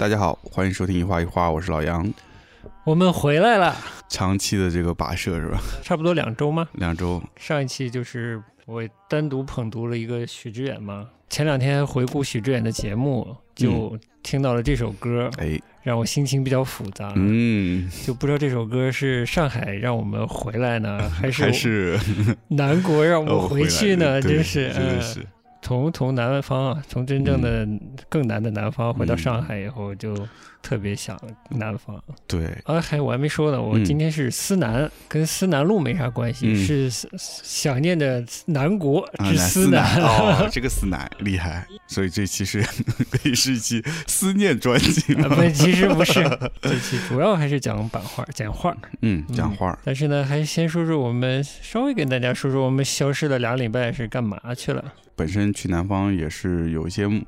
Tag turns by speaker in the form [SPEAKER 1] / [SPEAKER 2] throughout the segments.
[SPEAKER 1] 大家好，欢迎收听一花一花，我是老杨。
[SPEAKER 2] 我们回来了，
[SPEAKER 1] 长期的这个跋涉是吧？
[SPEAKER 2] 差不多两周吗？
[SPEAKER 1] 两周，
[SPEAKER 2] 上一期就是我单独捧读了一个许知远嘛。前两天回顾许知远的节目，就听到了这首歌，
[SPEAKER 1] 哎，
[SPEAKER 2] 让我心情比较复杂。
[SPEAKER 1] 嗯，
[SPEAKER 2] 就不知道这首歌是上海让我们回来呢，还是
[SPEAKER 1] 还是
[SPEAKER 2] 南国让我们回去呢？真是，
[SPEAKER 1] 真的是，
[SPEAKER 2] 从从南方啊，从真正的
[SPEAKER 1] 嗯
[SPEAKER 2] 更南的南方回到上海以后，就特别想南方。
[SPEAKER 1] 对，
[SPEAKER 2] 啊，还我还没说呢，我
[SPEAKER 1] 嗯
[SPEAKER 2] 今天是思南，跟思南路没啥关系，
[SPEAKER 1] 嗯
[SPEAKER 2] 是思想念的南国
[SPEAKER 1] 啊，
[SPEAKER 2] 之
[SPEAKER 1] 南思
[SPEAKER 2] 思南。
[SPEAKER 1] 哦，这个思南厉害，所以这期是 可以是一期思念专辑
[SPEAKER 2] 啊，不，其实不是，这期主要还是讲版画、讲画。
[SPEAKER 1] 嗯，讲画儿，
[SPEAKER 2] 但是呢，还先说说我们，稍微跟大家说说我们消失了两礼拜是干嘛去了。
[SPEAKER 1] 本身去南方也是有一些目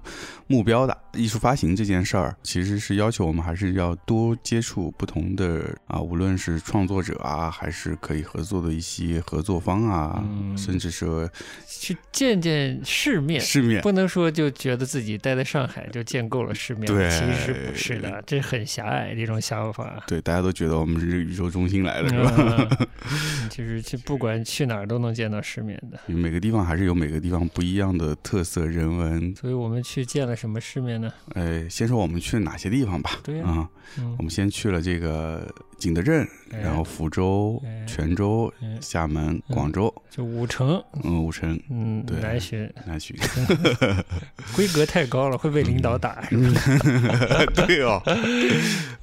[SPEAKER 1] 目标的。艺术发行这件事儿，其实是要求我们还是要多接触不同的啊，无论是创作者啊，还是可以合作的一些合作方啊，
[SPEAKER 2] 嗯
[SPEAKER 1] 甚至说
[SPEAKER 2] 去见见世面，
[SPEAKER 1] 世面。
[SPEAKER 2] 不能说就觉得自己待在上海就见够了世面，
[SPEAKER 1] 对
[SPEAKER 2] 其实不是的，这很狭隘这种想法。
[SPEAKER 1] 对，大家都觉得我们是宇宙中心来的，是吧？
[SPEAKER 2] 嗯，就是去不管去哪儿都能见到世面的，
[SPEAKER 1] 每个地方还是有每个地方不一样的特色人文。
[SPEAKER 2] 所以我们去见了什么世面呢？
[SPEAKER 1] 呃，先说我们去了哪些地方吧。
[SPEAKER 2] 对
[SPEAKER 1] 啊、
[SPEAKER 2] 嗯
[SPEAKER 1] 我，们先去了这个景德镇，
[SPEAKER 2] 哎
[SPEAKER 1] 然后福州、
[SPEAKER 2] 哎
[SPEAKER 1] 泉州、
[SPEAKER 2] 哎
[SPEAKER 1] 厦门、
[SPEAKER 2] 嗯
[SPEAKER 1] 广州，
[SPEAKER 2] 就五城，
[SPEAKER 1] 嗯，五城、
[SPEAKER 2] 嗯，
[SPEAKER 1] 对
[SPEAKER 2] 南巡，
[SPEAKER 1] 南浔。
[SPEAKER 2] 规格太高了，会被领导打，是吧？
[SPEAKER 1] 对哦，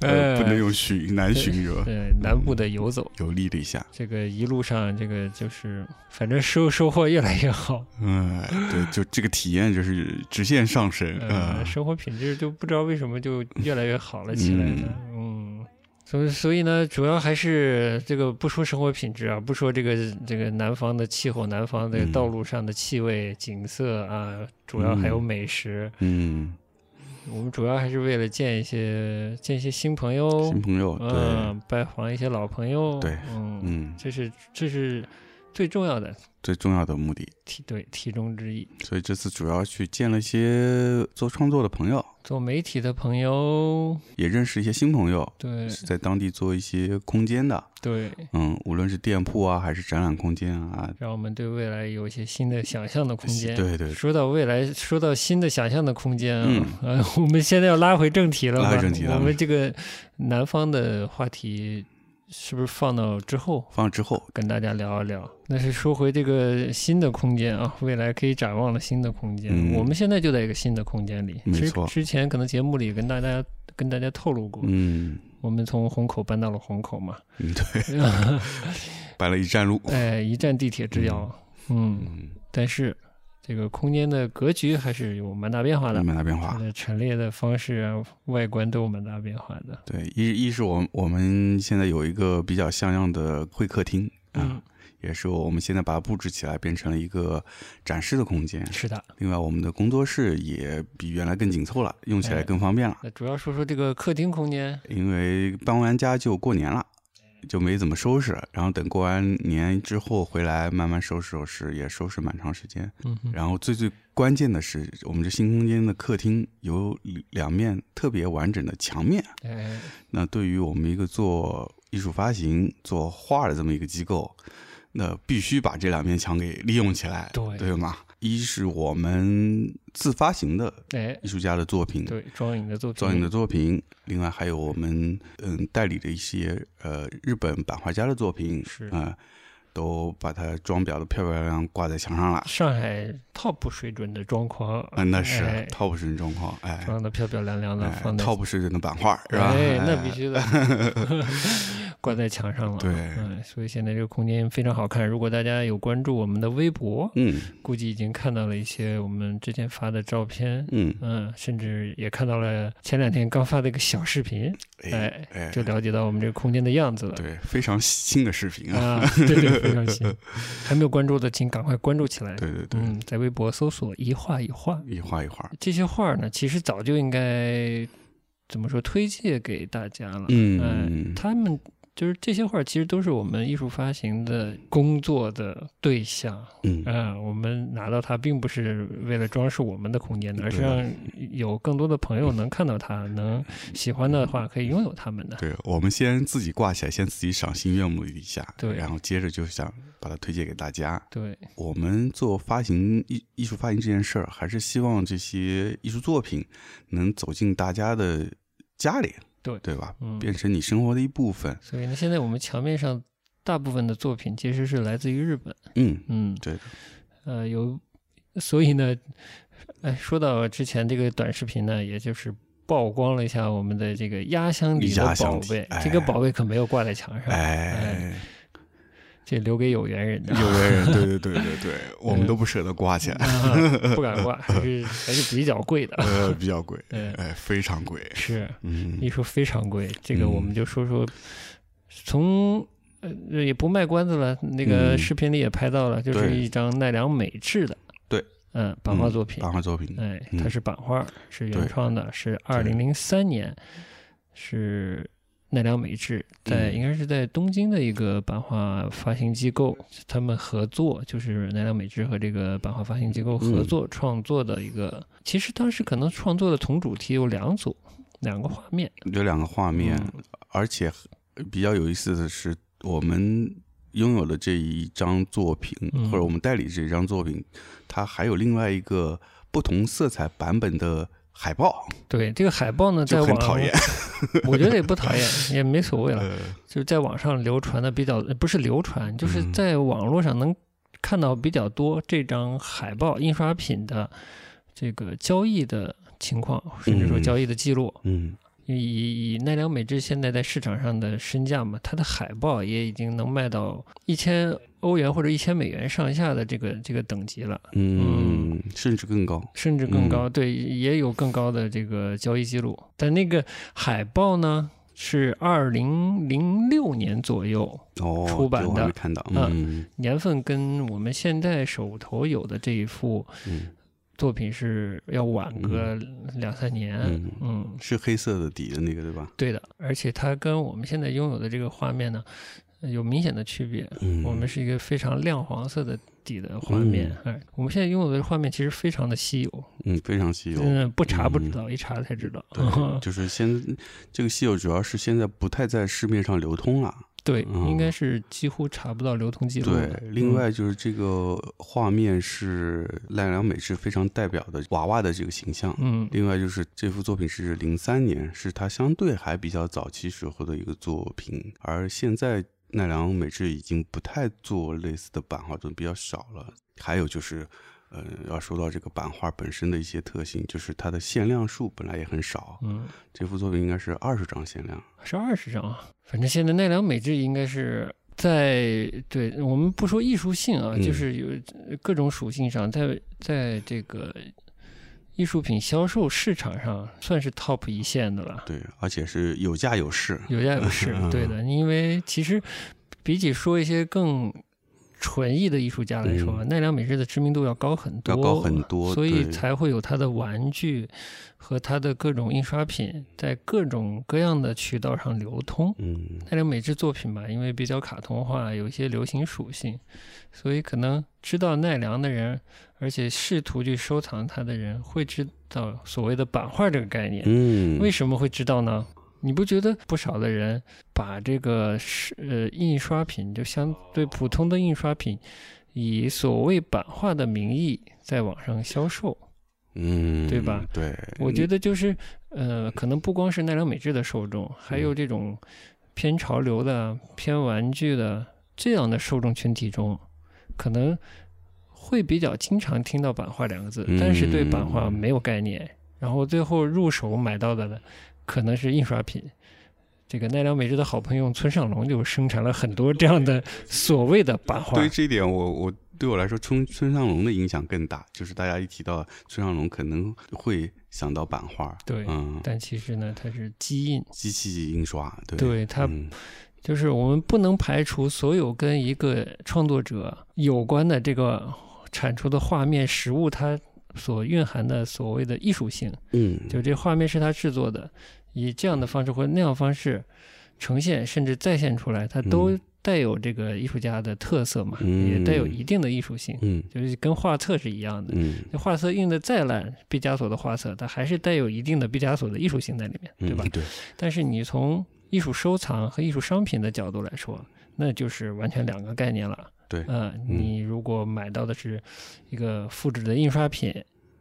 [SPEAKER 1] 呃，
[SPEAKER 2] 呃
[SPEAKER 1] 不能用巡，南巡是吧？
[SPEAKER 2] 对，南部的游走，
[SPEAKER 1] 游历了一下，
[SPEAKER 2] 这个一路上，这个就是，反正收收获越来越好，
[SPEAKER 1] 嗯，对，就这个体验就是直线上升
[SPEAKER 2] 呃，
[SPEAKER 1] 啊。
[SPEAKER 2] 生活品质就不知道为什么就越来越好了起来呢，嗯。所以，所以呢，主要还是这个不说生活品质啊，不说这个这个南方的气候、南方的
[SPEAKER 1] 嗯
[SPEAKER 2] 道路上的气味、景色啊，主要还有
[SPEAKER 1] 嗯
[SPEAKER 2] 美食。
[SPEAKER 1] 嗯，
[SPEAKER 2] 我们主要还是为了见一些见一些新朋友，
[SPEAKER 1] 新朋友，对，
[SPEAKER 2] 嗯，拜访一些老朋友，
[SPEAKER 1] 对
[SPEAKER 2] 嗯，
[SPEAKER 1] 嗯，
[SPEAKER 2] 这是这是最重要的
[SPEAKER 1] 最重要的目的。
[SPEAKER 2] 题对题中之一。
[SPEAKER 1] 所以这次主要去见了一些做创作的朋友，
[SPEAKER 2] 做媒体的朋友，
[SPEAKER 1] 也认识一些新朋友，
[SPEAKER 2] 对。
[SPEAKER 1] 是在当地做一些空间的，
[SPEAKER 2] 对，
[SPEAKER 1] 嗯，无论是店铺啊，还是展览空间啊，
[SPEAKER 2] 让我们对未来有一些新的想象的空间。
[SPEAKER 1] 对对，
[SPEAKER 2] 说到未来，说到新的想象的空间啊，
[SPEAKER 1] 嗯。
[SPEAKER 2] 呃，我们现在要拉回正题了吗？
[SPEAKER 1] 拉回正题了。
[SPEAKER 2] 我们这个南方的话题是不是放到之后？
[SPEAKER 1] 放之后，
[SPEAKER 2] 跟大家聊一聊？那是说回这个新的空间啊，未来可以展望了新的空间。
[SPEAKER 1] 嗯
[SPEAKER 2] 我们现在就在一个新的空间里。其实
[SPEAKER 1] 没错
[SPEAKER 2] 之前可能节目里跟大家跟大家透露过，
[SPEAKER 1] 嗯
[SPEAKER 2] 我们从虹口搬到了虹口嘛，
[SPEAKER 1] 嗯，对，搬了一站路，
[SPEAKER 2] 哎，一站地铁之遥。嗯，
[SPEAKER 1] 嗯，
[SPEAKER 2] 但是这个空间的格局还是有蛮大变化的。
[SPEAKER 1] 蛮大变化。
[SPEAKER 2] 的陈列的方式啊，外观都有蛮大变化的。
[SPEAKER 1] 对，一一是我们我们现在有一个比较像样的会客厅啊，
[SPEAKER 2] 嗯，
[SPEAKER 1] 也是我们现在把它布置起来变成了一个展示的空间。
[SPEAKER 2] 是的。
[SPEAKER 1] 另外，我们的工作室也比原来更紧凑了，用起来
[SPEAKER 2] 哎
[SPEAKER 1] 更方便了。
[SPEAKER 2] 那主要说说这个客厅空间。
[SPEAKER 1] 因为搬完家就过年了，就没怎么收拾，然后等过完年之后回来慢慢收拾收拾，也收拾蛮长时间。
[SPEAKER 2] 嗯，
[SPEAKER 1] 然后最最关键的是，我们这新空间的客厅有两面特别完整的墙面。
[SPEAKER 2] 哎，
[SPEAKER 1] 那对于我们一个做艺术发行、做画的这么一个机构，那必须把这两面墙给利用起来，
[SPEAKER 2] 对
[SPEAKER 1] 对吗？一是我们自发行的
[SPEAKER 2] 哎，
[SPEAKER 1] 艺术家的作品，
[SPEAKER 2] 对，庄影的作品，
[SPEAKER 1] 造影的作品，另外还有我们嗯代理的一些呃日本版画家的作品，
[SPEAKER 2] 是
[SPEAKER 1] 啊、都把它装裱的漂漂亮亮挂在墙上了。
[SPEAKER 2] 上海 top 水准的装框，
[SPEAKER 1] 啊，那是
[SPEAKER 2] 哎
[SPEAKER 1] top 水准装框，哎，
[SPEAKER 2] 装的漂漂亮亮的，
[SPEAKER 1] 哎
[SPEAKER 2] 放在
[SPEAKER 1] ，top 水准的版画是吧？
[SPEAKER 2] 哎，那
[SPEAKER 1] 哎
[SPEAKER 2] 必须的，挂在墙上了。
[SPEAKER 1] 对
[SPEAKER 2] 嗯，所以现在这个空间非常好看。如果大家有关注我们的微博，
[SPEAKER 1] 嗯
[SPEAKER 2] 估计已经看到了一些我们之前发的照片。
[SPEAKER 1] 嗯，
[SPEAKER 2] 嗯，甚至也看到了前两天刚发的一个小视频，
[SPEAKER 1] 哎
[SPEAKER 2] 哎，
[SPEAKER 1] 哎，
[SPEAKER 2] 就了解到我们这个空间的样子了。
[SPEAKER 1] 对，非常新的视频啊，
[SPEAKER 2] 啊，对对，非常新。还没有关注的，请赶快关注起来。
[SPEAKER 1] 对对对，
[SPEAKER 2] 嗯，在微博搜索“一画一画
[SPEAKER 1] 一画一画”，，
[SPEAKER 2] 这些画呢，其实早就应该怎么说推荐给大家了。
[SPEAKER 1] 嗯
[SPEAKER 2] 呃，他们就是这些画其实都是我们艺术发行的工作的对象。
[SPEAKER 1] 嗯
[SPEAKER 2] 嗯，我们拿到它并不是为了装饰我们的空间的，而是让有更多的朋友能看到它，能喜欢的话可以拥有它们的。
[SPEAKER 1] 对，我们先自己挂起来，先自己赏心悦目一下，
[SPEAKER 2] 对
[SPEAKER 1] 然后接着就想把它推荐给大家。
[SPEAKER 2] 对，
[SPEAKER 1] 我们做发行艺艺术发行这件事儿，还是希望这些艺术作品能走进大家的家里，
[SPEAKER 2] 对
[SPEAKER 1] 对吧？
[SPEAKER 2] 嗯
[SPEAKER 1] 变成你生活的一部分。
[SPEAKER 2] 所以呢，现在我们墙面上大部分的作品其实是来自于日本。
[SPEAKER 1] 嗯，
[SPEAKER 2] 嗯，
[SPEAKER 1] 对的，
[SPEAKER 2] 呃，有，所以呢，哎，说到之前这个短视频呢，也就是曝光了一下我们的这个压箱底的宝贝，
[SPEAKER 1] 哎
[SPEAKER 2] 这个宝贝可没有挂在墙上，
[SPEAKER 1] 哎，
[SPEAKER 2] 这留给有缘人的。
[SPEAKER 1] 有缘人，对对对对对，我们都不舍得挂起来，
[SPEAKER 2] 啊不敢挂，还是还是比较贵的。
[SPEAKER 1] 呃，比较贵，
[SPEAKER 2] 嗯
[SPEAKER 1] 哎，非常贵，
[SPEAKER 2] 是
[SPEAKER 1] 嗯
[SPEAKER 2] 艺术非常贵，这个
[SPEAKER 1] 嗯
[SPEAKER 2] 我们就说说，从呃也不卖关子了，那个
[SPEAKER 1] 嗯
[SPEAKER 2] 视频里也拍到了，就是一张奈良美智的，
[SPEAKER 1] 对，
[SPEAKER 2] 嗯，版画
[SPEAKER 1] 嗯
[SPEAKER 2] 作品，
[SPEAKER 1] 版画作品，
[SPEAKER 2] 哎，
[SPEAKER 1] 嗯
[SPEAKER 2] 它是版画，是原创的，是二零零三年，是奈良美智在
[SPEAKER 1] 嗯。
[SPEAKER 2] 应该是在东京的一个版画发行机构，他们合作，就是奈良美智和这个版画发行机构合
[SPEAKER 1] 嗯。
[SPEAKER 2] 作创作的一个。其实当时可能创作的同主题有两组，两个画面，
[SPEAKER 1] 有两个画面，
[SPEAKER 2] 嗯。
[SPEAKER 1] 而且比较有意思的是，我们拥有的这一张作品，
[SPEAKER 2] 嗯。
[SPEAKER 1] 或者我们代理这一张作品，它还有另外一个不同色彩版本的海报，
[SPEAKER 2] 对这个海报呢，在网
[SPEAKER 1] 讨厌。
[SPEAKER 2] 我觉得也不讨厌，也没所谓了。
[SPEAKER 1] 呃，
[SPEAKER 2] 就是在网上流传的比较，呃不是流传，就是
[SPEAKER 1] 嗯
[SPEAKER 2] 在网络上能看到比较多这张海报印刷品的这个交易的情况，甚至说
[SPEAKER 1] 嗯
[SPEAKER 2] 交易的记录。
[SPEAKER 1] 嗯
[SPEAKER 2] 以以以奈良美智现在在市场上的身价嘛，它的海报也已经能卖到一千欧元或者一千美元上下的这个这个等级了，
[SPEAKER 1] 嗯，甚至更高。
[SPEAKER 2] 甚至更高。对，也有更高的这个交易记录。但那个海报呢，是二零零六年左右，
[SPEAKER 1] 哦，
[SPEAKER 2] 出版的
[SPEAKER 1] 没看到。
[SPEAKER 2] 嗯
[SPEAKER 1] 嗯
[SPEAKER 2] 年份跟我们现在手头有的这一幅
[SPEAKER 1] 嗯
[SPEAKER 2] 作品是要晚个两三年。
[SPEAKER 1] 嗯
[SPEAKER 2] 嗯，
[SPEAKER 1] 是黑色的底的那个对吧？
[SPEAKER 2] 对的，而且它跟我们现在拥有的这个画面呢，呃有明显的区别。
[SPEAKER 1] 嗯，
[SPEAKER 2] 我们是一个非常亮黄色的底的画面，哎，我们现在拥有的画面其实非常的稀有，
[SPEAKER 1] 嗯非常稀有。
[SPEAKER 2] 嗯，不查不知道，一查才知道。
[SPEAKER 1] 对，就是现这个稀有主要是现在不太在市面上流通了。
[SPEAKER 2] 对，
[SPEAKER 1] 嗯
[SPEAKER 2] 应该是几乎查不到流通记录
[SPEAKER 1] 对。，另外就是这个画面是奈良美智非常代表的娃娃的这个形象。
[SPEAKER 2] 嗯，
[SPEAKER 1] 另外就是这幅作品是零三年，是他相对还比较早期时候的一个作品，而现在奈良美智已经不太做类似的版画就，比较少了。还有就是，呃，要说到这个版画本身的一些特性，就是它的限量数本来也很少，
[SPEAKER 2] 嗯，
[SPEAKER 1] 这幅作品应该是二十张限量。
[SPEAKER 2] 是二十张啊。反正现在奈良美智应该是在对我们不说艺术性啊，
[SPEAKER 1] 嗯
[SPEAKER 2] 就是有各种属性上，在在这个艺术品销售市场上算是 top 一线的了，
[SPEAKER 1] 对，而且是有价有市。
[SPEAKER 2] 有价有市。
[SPEAKER 1] 嗯
[SPEAKER 2] 对的，因为其实比起说一些更纯艺的艺术家来说，
[SPEAKER 1] 嗯
[SPEAKER 2] 奈良美智的知名度要高很多，
[SPEAKER 1] 要高很多
[SPEAKER 2] 所以才会有他的玩具和他的各种印刷品在各种各样的渠道上流通。
[SPEAKER 1] 嗯
[SPEAKER 2] 奈良美智作品吧，因为比较卡通化，有一些流行属性，所以可能知道奈良的人，而且试图去收藏它的人，会知道所谓的版画这个概念。
[SPEAKER 1] 嗯，
[SPEAKER 2] 为什么会知道呢？你不觉得不少的人把这个是呃印刷品，就相对普通的印刷品，以所谓版画的名义在网上销售？
[SPEAKER 1] 嗯，
[SPEAKER 2] 对吧？
[SPEAKER 1] 对，
[SPEAKER 2] 我觉得就是呃，可能不光是奈良美智的受众，还
[SPEAKER 1] 嗯。
[SPEAKER 2] 有这种偏潮流的、偏玩具的这样的受众群体中，可能会比较经常听到版画两个字，但是对版画
[SPEAKER 1] 嗯。
[SPEAKER 2] 没有概念，然后最后入手买到的呢，可能是印刷品。这个奈良美智的好朋友村上隆就生产了很多这样的所谓的版画
[SPEAKER 1] 对于，这一点我我对我来说，村村上隆的影响更大。就是大家一提到村上隆，可能会想到版画，
[SPEAKER 2] 对
[SPEAKER 1] 嗯，
[SPEAKER 2] 但其实呢，它是机印。
[SPEAKER 1] 机器印刷，对，
[SPEAKER 2] 对它
[SPEAKER 1] 嗯
[SPEAKER 2] 就是我们不能排除所有跟一个创作者有关的这个产出的画面实物，它所蕴含的所谓的艺术性，
[SPEAKER 1] 嗯，
[SPEAKER 2] 就这画面是他制作的，以这样的方式或那样方式呈现甚至再现出来，它都
[SPEAKER 1] 嗯
[SPEAKER 2] 带有这个艺术家的特色嘛，
[SPEAKER 1] 嗯
[SPEAKER 2] 也带有一定的艺术性，
[SPEAKER 1] 嗯
[SPEAKER 2] 就是跟画册是一样的。
[SPEAKER 1] 嗯
[SPEAKER 2] 那画册印的再烂，毕加索的画册，它还是带有一定的毕加索的艺术性在里面，对吧？
[SPEAKER 1] 嗯对，
[SPEAKER 2] 但是你从艺术收藏和艺术商品的角度来说，那就是完全两个概念了。
[SPEAKER 1] 对
[SPEAKER 2] 呃，你如果买到的是一个复制的印刷品，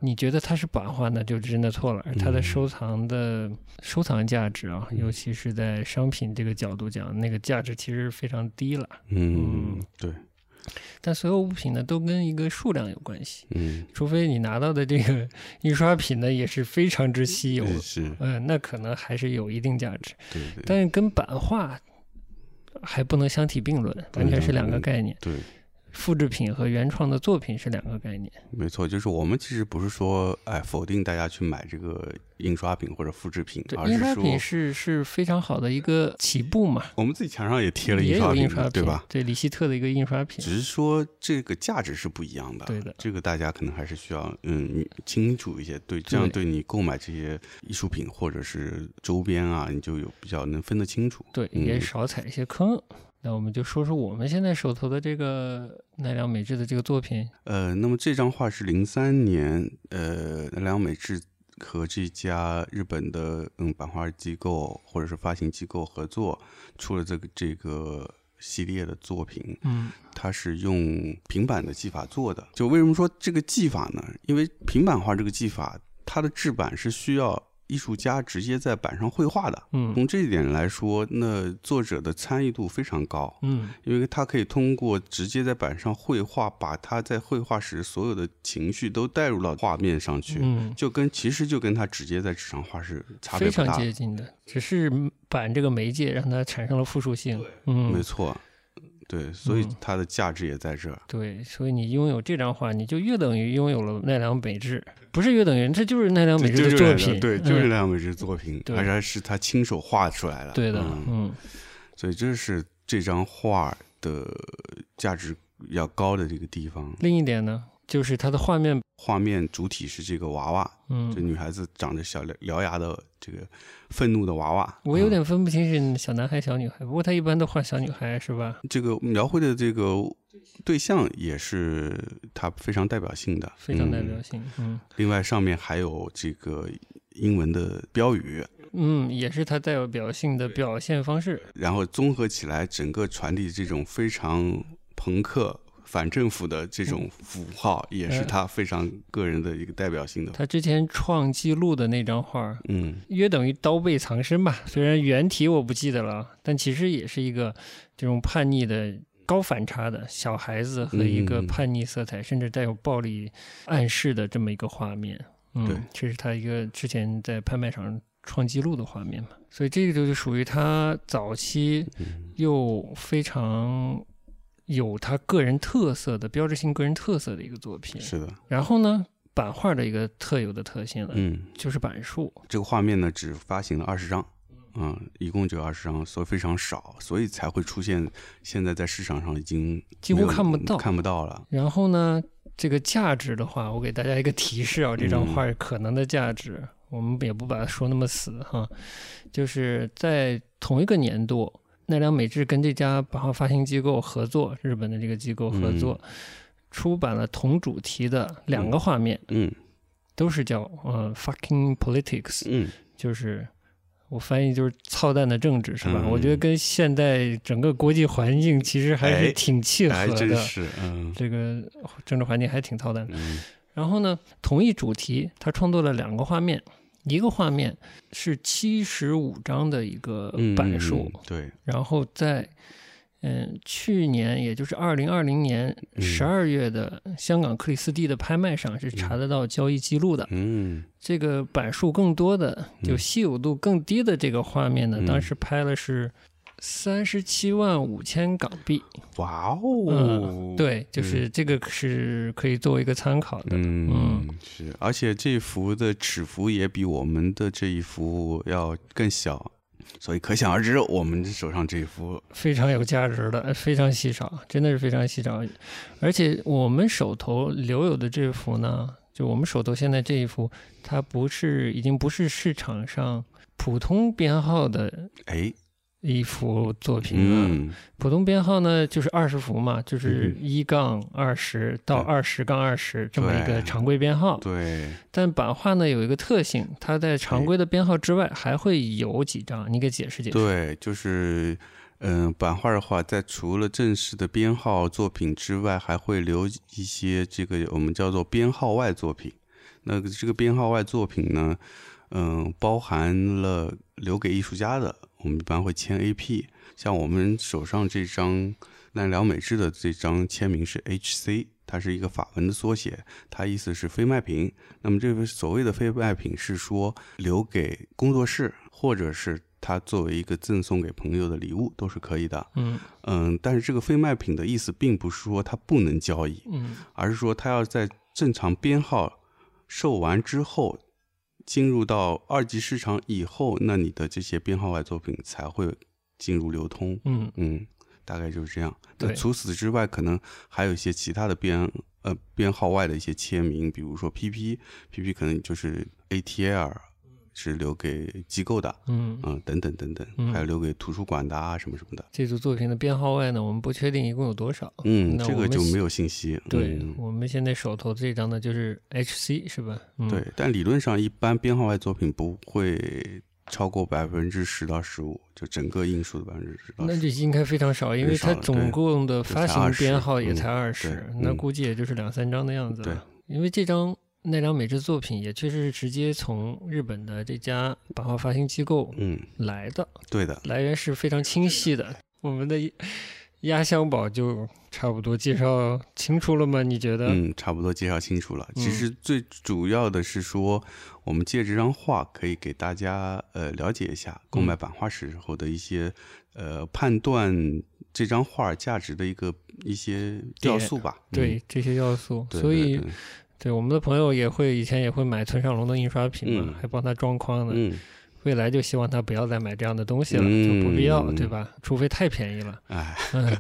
[SPEAKER 2] 你觉得它是版画，那就真的错了。而它的
[SPEAKER 1] 嗯
[SPEAKER 2] 收藏的收藏价值啊，
[SPEAKER 1] 嗯
[SPEAKER 2] 尤其是在商品这个角度讲，那个价值其实非常低了。
[SPEAKER 1] 嗯对，
[SPEAKER 2] 但所有物品呢，都跟一个数量有关系，
[SPEAKER 1] 嗯
[SPEAKER 2] 除非你拿到的这个印刷品呢，也是非常之稀有。
[SPEAKER 1] 是，
[SPEAKER 2] 嗯、那可能还是有一定价值。
[SPEAKER 1] 对对
[SPEAKER 2] 但是跟版画还不能相提并论，完全是两个概念。
[SPEAKER 1] 对。
[SPEAKER 2] 复制品和原创的作品是两个概念。
[SPEAKER 1] 没错，就是我们其实不是说，哎，否定大家去买这个印刷品或者复制品，而是说
[SPEAKER 2] 印刷品是是非常好的一个起步嘛，
[SPEAKER 1] 我们自己墙上也贴了
[SPEAKER 2] 印刷品，
[SPEAKER 1] 对吧？？
[SPEAKER 2] 对，李希特的一个印刷品。
[SPEAKER 1] 只是说这个价值是不一样的，
[SPEAKER 2] 对的
[SPEAKER 1] 这个大家可能还是需要嗯你清楚一些，对，这样
[SPEAKER 2] 对
[SPEAKER 1] 对你购买这些艺术品或者是周边啊，你就有比较能分得清楚。
[SPEAKER 2] 对，
[SPEAKER 1] 嗯
[SPEAKER 2] 也少踩一些坑。那我们就说说我们现在手头的这个奈良美智的这个作品。
[SPEAKER 1] 呃，那么这张画是零三年，呃，奈良美智和这家日本的嗯版画机构或者是发行机构合作出了这个这个系列的作品。
[SPEAKER 2] 嗯
[SPEAKER 1] 它是用平板的技法做的。就为什么说这个技法呢？因为平板画这个技法，它的制版是需要艺术家直接在板上绘画的。
[SPEAKER 2] 嗯
[SPEAKER 1] 从这一点来说，那作者的参与度非常高，
[SPEAKER 2] 嗯
[SPEAKER 1] 因为他可以通过直接在板上绘画，把他在绘画时所有的情绪都带入到画面上去，
[SPEAKER 2] 嗯，
[SPEAKER 1] 就跟其实就跟他直接在纸上画是差别
[SPEAKER 2] 非常。接近的，只是板这个媒介让它产生了复数性。嗯，
[SPEAKER 1] 没错，对，所以
[SPEAKER 2] 嗯
[SPEAKER 1] 它的价值也在这儿。
[SPEAKER 2] 对，所以你拥有这张画，你就约等于拥有了奈良美智，不是约等于，这就是奈良美智的作品。
[SPEAKER 1] 对，就是
[SPEAKER 2] 嗯
[SPEAKER 1] 奈良美智作品，
[SPEAKER 2] 对
[SPEAKER 1] 而且还是他亲手画出来的。
[SPEAKER 2] 对的，
[SPEAKER 1] 嗯，
[SPEAKER 2] 嗯
[SPEAKER 1] 所以这是这张画的价值要高的这个地方。
[SPEAKER 2] 另一点呢，就是它的画面，
[SPEAKER 1] 画面主体是这个娃娃，嗯这
[SPEAKER 2] 嗯，
[SPEAKER 1] 女孩子长着小獠獠牙的这个愤怒的娃娃。
[SPEAKER 2] 我有
[SPEAKER 1] 嗯
[SPEAKER 2] 点分不清是小男孩、小女孩，不过他一般都画小女孩是吧？
[SPEAKER 1] 这个描绘的这个对象也是他非常代表性的，
[SPEAKER 2] 非常代表
[SPEAKER 1] 嗯
[SPEAKER 2] 性，嗯
[SPEAKER 1] 另外上面还有这个英文的标语，
[SPEAKER 2] 嗯，也是它代表性的表现方式。
[SPEAKER 1] 然后综合起来，整个传递这种非常朋克、反政府的这种符号，也是
[SPEAKER 2] 嗯
[SPEAKER 1] 他非常个人的一个代表性的。
[SPEAKER 2] 他之前创纪录的那张画，
[SPEAKER 1] 嗯，
[SPEAKER 2] 约等于刀背藏身吧。虽然原题我不记得了，但其实也是一个这种叛逆的高反差的小孩子和一个
[SPEAKER 1] 嗯
[SPEAKER 2] 叛逆色彩，甚至带有暴力暗示的这么一个画面。嗯，这是他一个之前在拍卖场创纪录的画面嘛。所以这个就是属于他早期
[SPEAKER 1] 嗯
[SPEAKER 2] 又非常有他个人特色的标志性个人特色的一个作品。
[SPEAKER 1] 是的，
[SPEAKER 2] 然后呢，版画的一个特有的特性了，
[SPEAKER 1] 嗯，
[SPEAKER 2] 就是版数。
[SPEAKER 1] 这个画面呢只发行了二十张。嗯，一共就二十张，所以非常少，所以才会出现现在在市场上已经
[SPEAKER 2] 几乎看不到
[SPEAKER 1] 看不到了。
[SPEAKER 2] 然后呢，这个价值的话，我给大家一个提示啊，这张
[SPEAKER 1] 嗯
[SPEAKER 2] 画可能的价值，我们也不把它说那么死哈，就是在同一个年度，奈良美智跟这家版画发行机构合作，日本的这个机构合作，出版了同主题的两个画面，
[SPEAKER 1] 嗯
[SPEAKER 2] 都是叫呃 fucking politics，
[SPEAKER 1] 嗯，
[SPEAKER 2] 就是。我翻译就是操蛋的政治是吧？
[SPEAKER 1] 嗯
[SPEAKER 2] 我觉得跟现在整个国际环境其实还
[SPEAKER 1] 哎
[SPEAKER 2] 是挺契合
[SPEAKER 1] 还
[SPEAKER 2] 的。
[SPEAKER 1] 真是，嗯
[SPEAKER 2] 这个政治环境还挺操蛋的。
[SPEAKER 1] 嗯
[SPEAKER 2] 然后呢，同一主题，他创作了两个画面，一个画面是七十五张的一个
[SPEAKER 1] 嗯，
[SPEAKER 2] 版数，
[SPEAKER 1] 嗯对，
[SPEAKER 2] 然后在嗯去年，也就是二零二零年
[SPEAKER 1] 嗯。
[SPEAKER 2] 十二月的香港克里斯蒂的拍卖上是查得到交易记录的。
[SPEAKER 1] 嗯。
[SPEAKER 2] 这个版数更多的，就
[SPEAKER 1] 嗯。
[SPEAKER 2] 稀有度更低的这个画面呢，
[SPEAKER 1] 嗯。
[SPEAKER 2] 当时拍了是三十七万五千港币。
[SPEAKER 1] 哇哦，
[SPEAKER 2] 嗯，对，就是这个是可以作为一个参考的。
[SPEAKER 1] 嗯，是，而且这幅的尺幅也比我们的这一幅要更小，所以可想而知，我们手上这一幅，
[SPEAKER 2] 非常有价值的，非常稀少，真的是非常稀少。而且我们手头留有的这幅呢，就我们手头现在这一幅，它不是已经不是市场上普通编号的
[SPEAKER 1] 哎，
[SPEAKER 2] 一幅作品啊。
[SPEAKER 1] 嗯，
[SPEAKER 2] 普通编号呢就是二十幅嘛，就是
[SPEAKER 1] 嗯
[SPEAKER 2] 一杠二十到
[SPEAKER 1] 对
[SPEAKER 2] 二十杠二十这么一个常规编号。
[SPEAKER 1] 对，
[SPEAKER 2] 但版画呢有一个特性，它在常规的编号之外还会有几张，你给解释解释。
[SPEAKER 1] 对，就是，嗯、版画的话，在除了正式的编号作品之外，还会留一些这个我们叫做编号外作品。那这个编号外作品呢，嗯、包含了留给艺术家的，我们一般会签 AP。像我们手上这张奈良美智的这张签名是 HC，它是一个法文的缩写，它意思是非卖品。那么这个所谓的非卖品是说留给工作室，或者是它作为一个赠送给朋友的礼物都是可以的。
[SPEAKER 2] 嗯
[SPEAKER 1] 嗯，但是这个非卖品的意思并不是说它不能交易，
[SPEAKER 2] 嗯
[SPEAKER 1] 而是说它要在正常编号售完之后，进入到二级市场以后，那你的这些编号外作品才会进入流通。
[SPEAKER 2] 嗯
[SPEAKER 1] 嗯，大概就是这样。那除此之外，可能还有一些其他的编呃编号外的一些签名，比如说 PP，PP 可能就是 ATL 是留给机构的，
[SPEAKER 2] 嗯。
[SPEAKER 1] 嗯，等等等等，
[SPEAKER 2] 嗯
[SPEAKER 1] 还有留给图书馆的啊，什么什么的。
[SPEAKER 2] 这组作品的编号外呢，我们不确定一共有多少。
[SPEAKER 1] 嗯，这个就没有信息。
[SPEAKER 2] 对、
[SPEAKER 1] 嗯
[SPEAKER 2] 我们现在手头这张呢，就是 HC 是吧？嗯，
[SPEAKER 1] 对，但理论上一般编号外作品不会超过百分之十到十五，就整个印数的百分之十。
[SPEAKER 2] 那就应该非常少，因为它总共的发行编号也
[SPEAKER 1] 嗯
[SPEAKER 2] 才二十、
[SPEAKER 1] 对
[SPEAKER 2] 那
[SPEAKER 1] 嗯
[SPEAKER 2] 估计也就是两三张的样子
[SPEAKER 1] 对
[SPEAKER 2] 了。因为这张奈良美智作品也确实是直接从日本的这家版画发行机构
[SPEAKER 1] 嗯，
[SPEAKER 2] 来的，
[SPEAKER 1] 对的。
[SPEAKER 2] 来源是非常清晰的。我们的压箱宝就差不多介绍清楚了吗？你觉得？
[SPEAKER 1] 嗯，差不多介绍清楚了。其
[SPEAKER 2] 嗯
[SPEAKER 1] 实最主要的是说，我们借这张画可以给大家呃了解一下购
[SPEAKER 2] 嗯
[SPEAKER 1] 买版画时候的一些、呃判断这张画价值的一个一些要素吧。
[SPEAKER 2] 对、
[SPEAKER 1] 嗯
[SPEAKER 2] 这些要素，
[SPEAKER 1] 对
[SPEAKER 2] 所以
[SPEAKER 1] 对
[SPEAKER 2] 我们的朋友也会以前也会买村上隆的印刷品嘛，
[SPEAKER 1] 嗯
[SPEAKER 2] 还帮他装框呢。
[SPEAKER 1] 嗯，
[SPEAKER 2] 未来就希望他不要再买这样的东西了，
[SPEAKER 1] 嗯
[SPEAKER 2] 就不必要，对吧？除非太便宜了。
[SPEAKER 1] 哎，
[SPEAKER 2] 嗯，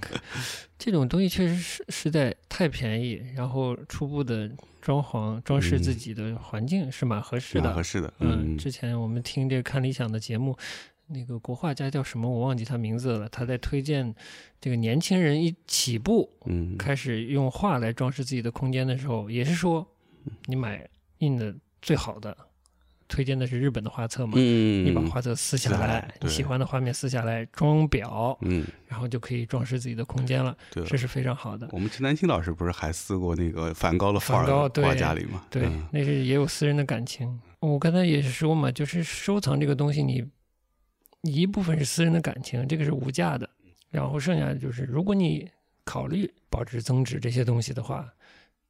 [SPEAKER 2] 这种东西确实是实在太便宜，然后初步的装潢装饰自己的环境是蛮合适的。
[SPEAKER 1] 蛮合适的。
[SPEAKER 2] 嗯，
[SPEAKER 1] 嗯
[SPEAKER 2] 之前我们听这个看理想的节目，那个国画家叫什么我忘记他名字了，他在推荐这个年轻人一起步
[SPEAKER 1] 嗯，
[SPEAKER 2] 开始用画来装饰自己的空间的时候，也是说你买印的最好的，推荐的是日本的画册嘛。
[SPEAKER 1] 嗯，
[SPEAKER 2] 你把画册撕下来喜欢的画面撕下来装裱，
[SPEAKER 1] 嗯，
[SPEAKER 2] 然后就可以装饰自己的空间了，
[SPEAKER 1] 对
[SPEAKER 2] 这是非常好的。
[SPEAKER 1] 我们陈丹青老师不是还撕过那个梵高的画
[SPEAKER 2] 梵高对
[SPEAKER 1] 画家里吗？
[SPEAKER 2] 对，
[SPEAKER 1] 嗯
[SPEAKER 2] 那是也有私人的感情。我刚才也是说嘛，就是收藏这个东西你，一部分是私人的感情，这个是无价的，然后剩下的就是，如果你考虑保值增值这些东西的话，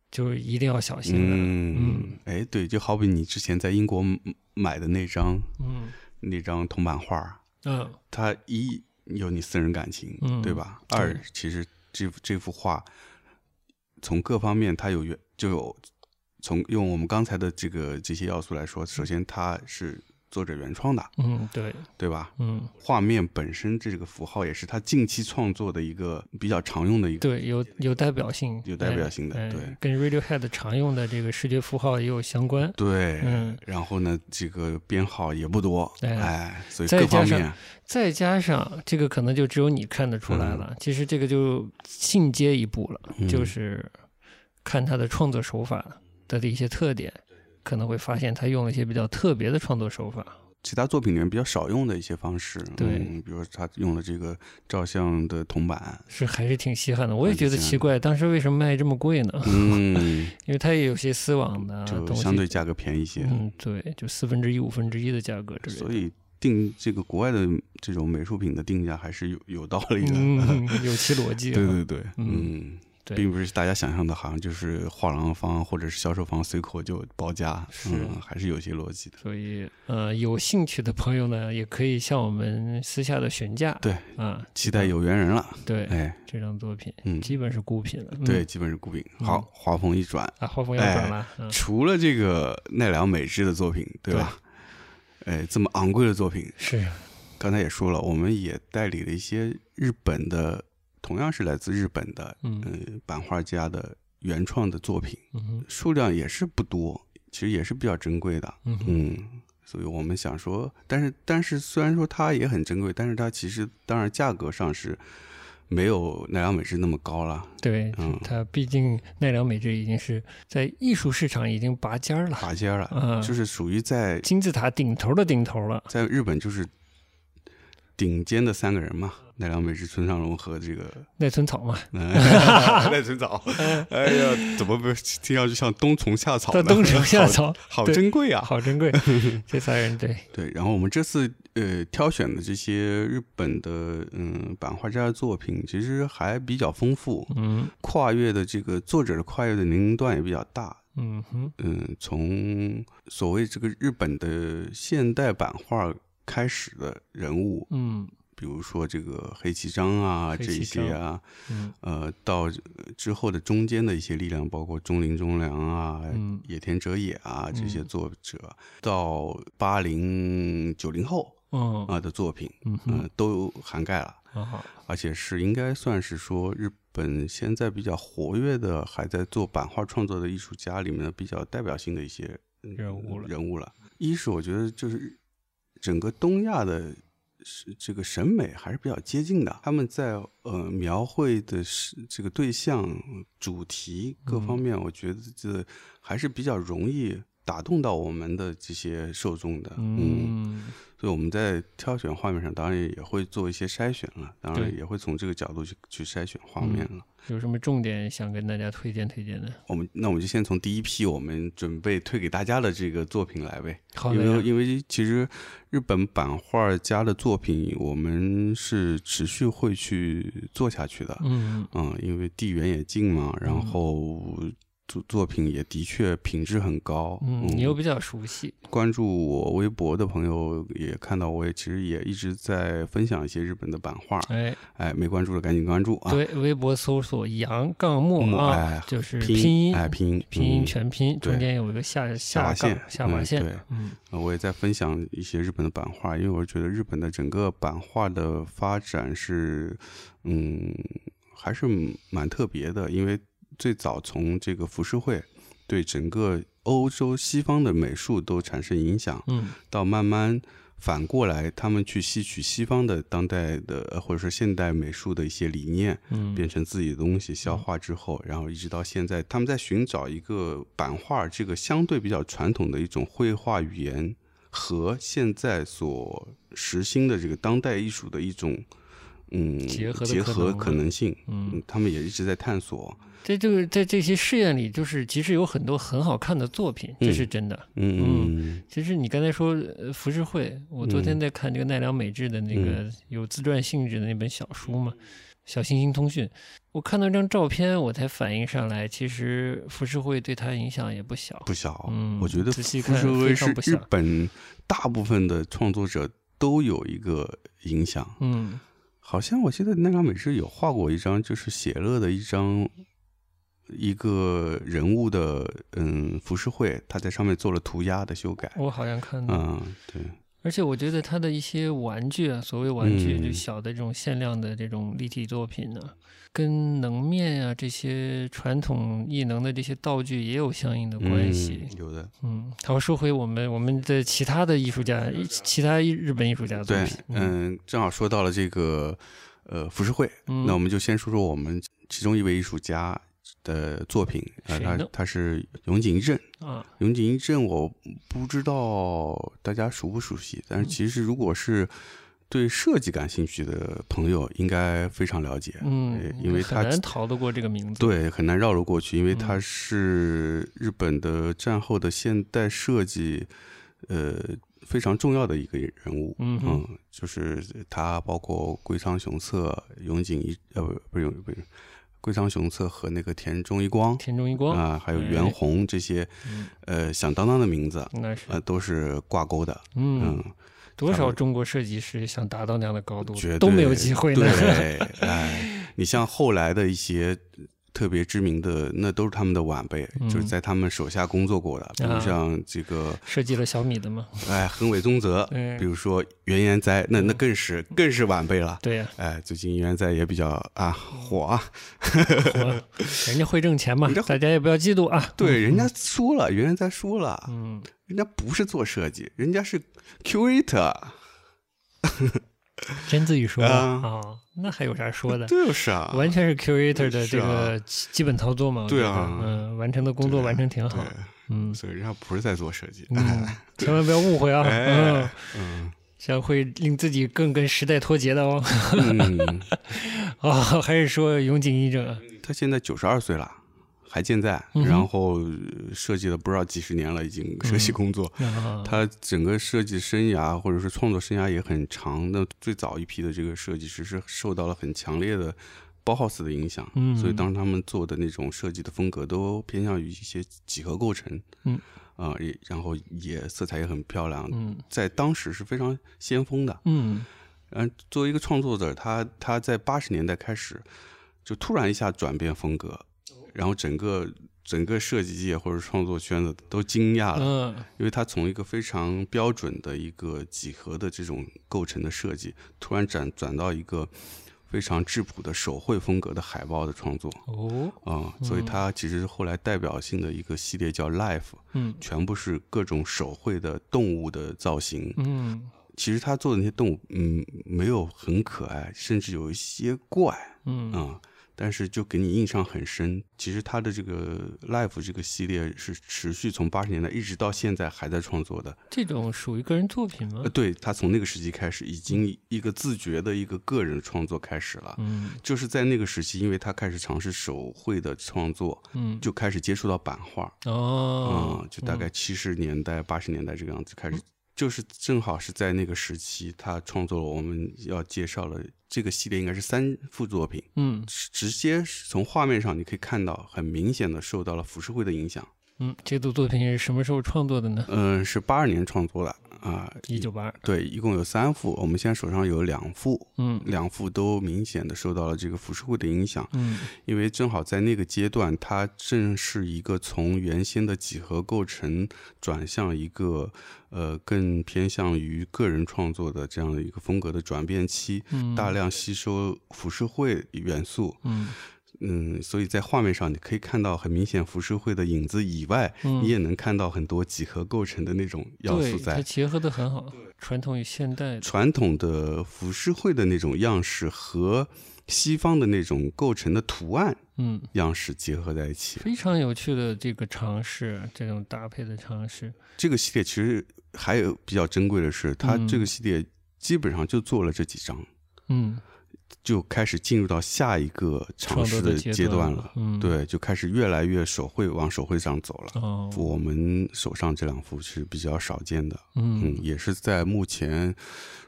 [SPEAKER 2] 就一定要小心了。
[SPEAKER 1] 嗯，哎，对，就好比你之前在英国买买的那张
[SPEAKER 2] 嗯
[SPEAKER 1] 那张铜版画，
[SPEAKER 2] 嗯
[SPEAKER 1] 它一有你私人感情，
[SPEAKER 2] 嗯
[SPEAKER 1] 对吧？二，其实这幅这幅画从各方面它有原就有从用我们刚才的这个这些要素来说，首先它是作者原创的，
[SPEAKER 2] 嗯，对，
[SPEAKER 1] 对吧？
[SPEAKER 2] 嗯
[SPEAKER 1] 画面本身这个符号也是他近期创作的一个比较常用的一个，
[SPEAKER 2] 对，有有代表性，
[SPEAKER 1] 有代表性的对
[SPEAKER 2] 跟 Radiohead 常用的这个视觉符号也有相关。
[SPEAKER 1] 对，
[SPEAKER 2] 嗯
[SPEAKER 1] 然后呢，这个编号也不多，
[SPEAKER 2] 哎
[SPEAKER 1] 哎，所以各方面，
[SPEAKER 2] 再加上这个，可能就只有你看得出来了。其实这个就进阶一步了，
[SPEAKER 1] 嗯
[SPEAKER 2] 就是看他的创作手法的一些特点，可能会发现他用了一些比较特别的创作手法。
[SPEAKER 1] 其他作品里面比较少用的一些方式，
[SPEAKER 2] 对
[SPEAKER 1] 嗯，比如说他用了这个照相的铜板，
[SPEAKER 2] 是还是挺稀罕的，我也觉得奇怪，当时为什么卖这么贵呢？
[SPEAKER 1] 嗯，
[SPEAKER 2] 因为它也有些丝网的
[SPEAKER 1] 就
[SPEAKER 2] 东西，
[SPEAKER 1] 相对价格便宜一些，
[SPEAKER 2] 嗯，对，就四分之一、五分之一的价格之类的。
[SPEAKER 1] 所以定这个国外的这种美术品的定价还是有有道理的，
[SPEAKER 2] 嗯，有其逻辑。
[SPEAKER 1] 对对对，
[SPEAKER 2] 嗯
[SPEAKER 1] 嗯。
[SPEAKER 2] 对
[SPEAKER 1] 并不是大家想象的，好像就是画廊方或者是销售方随口就报价，
[SPEAKER 2] 是
[SPEAKER 1] 嗯，还是有些逻辑的。
[SPEAKER 2] 所以，呃，有兴趣的朋友呢，也可以向我们私下的询价。
[SPEAKER 1] 对
[SPEAKER 2] 啊，
[SPEAKER 1] 期待有缘人了，
[SPEAKER 2] 对
[SPEAKER 1] 哎，
[SPEAKER 2] 这张作品，
[SPEAKER 1] 嗯
[SPEAKER 2] 基本是孤品了。嗯
[SPEAKER 1] 对，基本是孤品。好，画风一转，
[SPEAKER 2] 啊，画风要转了。嗯
[SPEAKER 1] 除了这个奈良美智的作品，对吧？哎，这么昂贵的作品，
[SPEAKER 2] 是，
[SPEAKER 1] 刚才也说了，我们也代理了一些日本的，同样是来自日本的，
[SPEAKER 2] 嗯。
[SPEAKER 1] 呃，版画家的原创的作品，
[SPEAKER 2] 嗯
[SPEAKER 1] 数量也是不多，其实也是比较珍贵的，
[SPEAKER 2] 嗯
[SPEAKER 1] 嗯，所以我们想说，但是但是虽然说它也很珍贵，但是它其实当然价格上是没有奈良美智那么高了，
[SPEAKER 2] 对，
[SPEAKER 1] 嗯，
[SPEAKER 2] 它毕竟奈良美智已经是在艺术市场已经拔尖儿了，
[SPEAKER 1] 拔尖儿了，
[SPEAKER 2] 嗯。
[SPEAKER 1] 就是属于在
[SPEAKER 2] 金字塔顶头的顶头了。
[SPEAKER 1] 在日本就是顶尖的三个人嘛，奈良美智、村上隆和这个
[SPEAKER 2] 奈村草嘛，
[SPEAKER 1] 嗯奈村草。哎呀，怎么不听上去像冬虫夏草呢？
[SPEAKER 2] 冬虫夏草，
[SPEAKER 1] 好，珍贵啊！
[SPEAKER 2] 好珍贵。这三人对，
[SPEAKER 1] 对，然后我们这次呃挑选的这些日本的嗯版画家的作品，其实还比较丰富，
[SPEAKER 2] 嗯
[SPEAKER 1] 跨越的这个作者的跨越的年龄段也比较大。
[SPEAKER 2] 嗯哼，
[SPEAKER 1] 嗯，从所谓这个日本的现代版画开始的人物，
[SPEAKER 2] 嗯
[SPEAKER 1] 比如说这个黑崎章啊这些啊，
[SPEAKER 2] 嗯
[SPEAKER 1] 呃，到呃之后的中间的一些力量，包括中林中良啊、
[SPEAKER 2] 嗯
[SPEAKER 1] 野田哲也啊这些
[SPEAKER 2] 嗯
[SPEAKER 1] 作者，到八零九零后
[SPEAKER 2] 嗯
[SPEAKER 1] 啊的作品，
[SPEAKER 2] 嗯
[SPEAKER 1] 都涵盖了，
[SPEAKER 2] 啊
[SPEAKER 1] 而且是应该算是说日本现在比较活跃的，还在做版画创作的艺术家里面的比较代表性的一些嗯
[SPEAKER 2] 人物了
[SPEAKER 1] 人物了。一是我觉得就是整个东亚的。是这个审美还是比较接近的，他们在呃描绘的是这个对象、主题各方面，我觉得这还是比较容易打动到我们的这些受众的。嗯，
[SPEAKER 2] 嗯
[SPEAKER 1] 所以我们在挑选画面上，当然也会做一些筛选了，当然也会从这个角度去去筛选画面了。
[SPEAKER 2] 有什么重点想跟大家推荐推荐的？
[SPEAKER 1] 我们那我们就先从第一批我们准备推给大家的这个作品来呗。
[SPEAKER 2] 好
[SPEAKER 1] 因为因为其实日本版画家的作品，我们是持续会去做下去的。
[SPEAKER 2] 嗯
[SPEAKER 1] 嗯，因为地缘也近嘛，然后作作品也的确品质很高。
[SPEAKER 2] 嗯，你又比较熟悉，
[SPEAKER 1] 关注我微博的朋友也看到，我也其实也一直在分享一些日本的版画。
[SPEAKER 2] 哎，
[SPEAKER 1] 哎，没关注的赶紧关注啊！
[SPEAKER 2] 对，微博搜索“杨杠木”
[SPEAKER 1] 木
[SPEAKER 2] 啊
[SPEAKER 1] 哎，
[SPEAKER 2] 就是
[SPEAKER 1] 拼
[SPEAKER 2] 音，
[SPEAKER 1] 哎拼音
[SPEAKER 2] 拼音
[SPEAKER 1] 嗯
[SPEAKER 2] 全拼，中间有一个下
[SPEAKER 1] 下划线
[SPEAKER 2] 下划线，
[SPEAKER 1] 嗯对
[SPEAKER 2] 嗯
[SPEAKER 1] 呃我也在分享一些日本的版画，因为我觉得日本的整个版画的发展是，嗯，还是蛮特别的。因为最早从这个浮世绘对整个欧洲西方的美术都产生影响，
[SPEAKER 2] 嗯。
[SPEAKER 1] 到慢慢反过来，他们去吸取西方的当代的呃或者说现代美术的一些理念，
[SPEAKER 2] 嗯，
[SPEAKER 1] 变成自己的东西消化之后，然后一直到现在，他们在寻找一个版画这个相对比较传统的一种绘画语言和现在所实行的这个当代艺术的一种嗯
[SPEAKER 2] 结合
[SPEAKER 1] 结合
[SPEAKER 2] 可能
[SPEAKER 1] 性，
[SPEAKER 2] 嗯。
[SPEAKER 1] 嗯，他们也一直在探索，
[SPEAKER 2] 这就是在这些试验里，就是其实有很多很好看的作品，这是真的。
[SPEAKER 1] 嗯嗯。
[SPEAKER 2] 其实你刚才说呃浮世绘，我昨天在看这个奈良美智的那个有自传性质的那本小书嘛，小行星通讯》，我看到一张照片，我才反应上来，其实浮世绘对他影响也不小。
[SPEAKER 1] 不小，
[SPEAKER 2] 嗯
[SPEAKER 1] 我觉得
[SPEAKER 2] 仔细
[SPEAKER 1] 浮世
[SPEAKER 2] 看
[SPEAKER 1] 绘是日
[SPEAKER 2] 非常不小
[SPEAKER 1] 本大部分的创作者都有一个影响。
[SPEAKER 2] 嗯
[SPEAKER 1] 好像我记得奈良美智有画过一张，就是写乐的一张一个人物的嗯浮世绘，他在上面做了涂鸦的修改。
[SPEAKER 2] 我好像看到，
[SPEAKER 1] 嗯，对，
[SPEAKER 2] 而且我觉得他的一些玩具啊，所谓玩具，
[SPEAKER 1] 嗯
[SPEAKER 2] 就小的这种限量的这种立体作品呢、跟能面啊这些传统艺能的这些道具也有相应的关系。
[SPEAKER 1] 嗯、有的。
[SPEAKER 2] 嗯，好，说回我们我们的其他的艺术家，其他日本艺术家的作
[SPEAKER 1] 对
[SPEAKER 2] 品，，
[SPEAKER 1] 嗯，正好说到了这个呃浮世绘，
[SPEAKER 2] 嗯
[SPEAKER 1] 那我们就先说说我们其中一位艺术家的作品。呃，他他是永井一正。
[SPEAKER 2] 啊，
[SPEAKER 1] 永井一正，我不知道大家熟不熟悉，但是其实如果是对设计感兴趣的朋友，应该非常了解。
[SPEAKER 2] 嗯
[SPEAKER 1] 呃，因为他
[SPEAKER 2] 很难逃得过这个名字。，
[SPEAKER 1] 对很难绕得过去，因为
[SPEAKER 2] 嗯
[SPEAKER 1] 他是日本的战后的现代设计，呃，非常重要的一个人物。
[SPEAKER 2] 嗯嗯
[SPEAKER 1] 就是他包括龟仓雄策、永井一呃不不是永不是龟仓雄策和那个田中一光
[SPEAKER 2] 田中一光，
[SPEAKER 1] 啊、还有
[SPEAKER 2] 哎
[SPEAKER 1] 袁弘这些
[SPEAKER 2] 嗯，
[SPEAKER 1] 呃响当当的名字，
[SPEAKER 2] 那是，
[SPEAKER 1] 呃，都是挂钩的。
[SPEAKER 2] 嗯，
[SPEAKER 1] 嗯，
[SPEAKER 2] 多少中国设计师想达到那样的高度都没有机会呢。
[SPEAKER 1] 对，哎，你像后来的一些，特特别知名的，那都是他们的晚辈，
[SPEAKER 2] 嗯。
[SPEAKER 1] 就是在他们手下工作过的，比如
[SPEAKER 2] 啊
[SPEAKER 1] 像这个
[SPEAKER 2] 设计了小米的嘛，
[SPEAKER 1] 哎横尾宗泽，
[SPEAKER 2] 嗯
[SPEAKER 1] 比如说原研哉，那那更是更是晚辈了。
[SPEAKER 2] 对呀、
[SPEAKER 1] 哎，最近原研哉也比较啊火。啊，
[SPEAKER 2] 我 人家会挣钱嘛，大家也不要嫉妒啊。
[SPEAKER 1] 对，人家说了，原研哉说了，
[SPEAKER 2] 嗯，
[SPEAKER 1] 人家不是做设计，人家是 curator，
[SPEAKER 2] 真自己说。的
[SPEAKER 1] 啊。
[SPEAKER 2] 啊、那还有啥说的？
[SPEAKER 1] 就是啊，
[SPEAKER 2] 完全是 curator 的这个基基本操作嘛，
[SPEAKER 1] 对啊。
[SPEAKER 2] 嗯，完成的工作完成挺好，，嗯。
[SPEAKER 1] 所以人家不是在做设计，
[SPEAKER 2] 嗯，千万不要误会啊，嗯
[SPEAKER 1] 哎，，嗯。
[SPEAKER 2] 这样会令自己更跟时代脱节的哦。
[SPEAKER 1] 嗯，
[SPEAKER 2] 哦，还是说永井一正啊，
[SPEAKER 1] 他现在九十二岁了，还健在，
[SPEAKER 2] 嗯
[SPEAKER 1] 然后呃设计了不知道几十年了，已经设计工作。
[SPEAKER 2] 啊
[SPEAKER 1] 他整个设计生涯或者是创作生涯也很长。那最早一批的这个设计师是受到了很强烈的包豪斯的影响，
[SPEAKER 2] 嗯
[SPEAKER 1] 所以当时他们做的那种设计的风格都偏向于一些几何构成，
[SPEAKER 2] 嗯
[SPEAKER 1] 啊、也然后也色彩也很漂亮，
[SPEAKER 2] 嗯
[SPEAKER 1] 在当时是非常先锋的。
[SPEAKER 2] 嗯
[SPEAKER 1] 嗯，作为一个创作者，他他在八十年代开始就突然一下转变风格，然后整个整个设计界或者创作圈子都惊讶了，
[SPEAKER 2] 嗯。
[SPEAKER 1] 因为他从一个非常标准的一个几何的这种构成的设计，突然转转到一个非常质朴的手绘风格的海报的创作
[SPEAKER 2] 哦。
[SPEAKER 1] 啊、所以他其实后来代表性的一个系列叫 Life，
[SPEAKER 2] 嗯。
[SPEAKER 1] 全部是各种手绘的动物的造型，
[SPEAKER 2] 嗯。
[SPEAKER 1] 其实他做的那些动物，嗯，没有很可爱，甚至有一些怪
[SPEAKER 2] 嗯。
[SPEAKER 1] 啊、但是就给你印象很深。其实他的这个 Life 这个系列是持续从八十年代一直到现在还在创作的。
[SPEAKER 2] 这种属于个人作品吗
[SPEAKER 1] 呃，？对他从那个时期开始，已经一个自觉的一个个人创作开始了。
[SPEAKER 2] 嗯
[SPEAKER 1] 就是在那个时期，因为他开始尝试手绘的创作，
[SPEAKER 2] 嗯
[SPEAKER 1] 就开始接触到版画。
[SPEAKER 2] 哦
[SPEAKER 1] 嗯，就大概七十年代、八十年代这个样子开始，就是正好是在那个时期，他创作了我们要介绍的这个系列，应该是三幅作品，
[SPEAKER 2] 嗯
[SPEAKER 1] 直接从画面上你可以看到，很明显的受到了浮世绘的影响。
[SPEAKER 2] 嗯，这组作品是什么时候创作的呢？
[SPEAKER 1] 嗯，是八二年创作的啊，
[SPEAKER 2] 一九八二。
[SPEAKER 1] 对，一共有三幅，我们现在手上有两幅，
[SPEAKER 2] 嗯
[SPEAKER 1] 两幅都明显的受到了这个浮世绘的影响。
[SPEAKER 2] 嗯
[SPEAKER 1] 因为正好在那个阶段，它正是一个从原先的几何构成转向一个呃更偏向于个人创作的这样的一个风格的转变期，
[SPEAKER 2] 嗯，
[SPEAKER 1] 大量吸收浮世绘元素。
[SPEAKER 2] 嗯
[SPEAKER 1] 嗯，所以在画面上你可以看到很明显浮世绘的影子以外，
[SPEAKER 2] 嗯
[SPEAKER 1] 你也能看到很多几何构成的那种要，素在。
[SPEAKER 2] 它结合的很好，传统与现代。
[SPEAKER 1] 传统的浮世绘的那种样式和西方的那种构成的图案
[SPEAKER 2] 嗯，
[SPEAKER 1] 样式结合在一起。
[SPEAKER 2] 非常有趣的这个尝试，这种搭配的尝试。
[SPEAKER 1] 这个系列其实还有比较珍贵的是，它
[SPEAKER 2] 嗯
[SPEAKER 1] 这个系列基本上就做了这几张，
[SPEAKER 2] 嗯，
[SPEAKER 1] 就开始进入到下一个尝试
[SPEAKER 2] 的
[SPEAKER 1] 阶段了。
[SPEAKER 2] 嗯，。
[SPEAKER 1] 对，就开始越来越手绘往手绘上走了。
[SPEAKER 2] 哦，
[SPEAKER 1] 我们手上这两幅是比较少见的，嗯，
[SPEAKER 2] 嗯
[SPEAKER 1] 也是在目前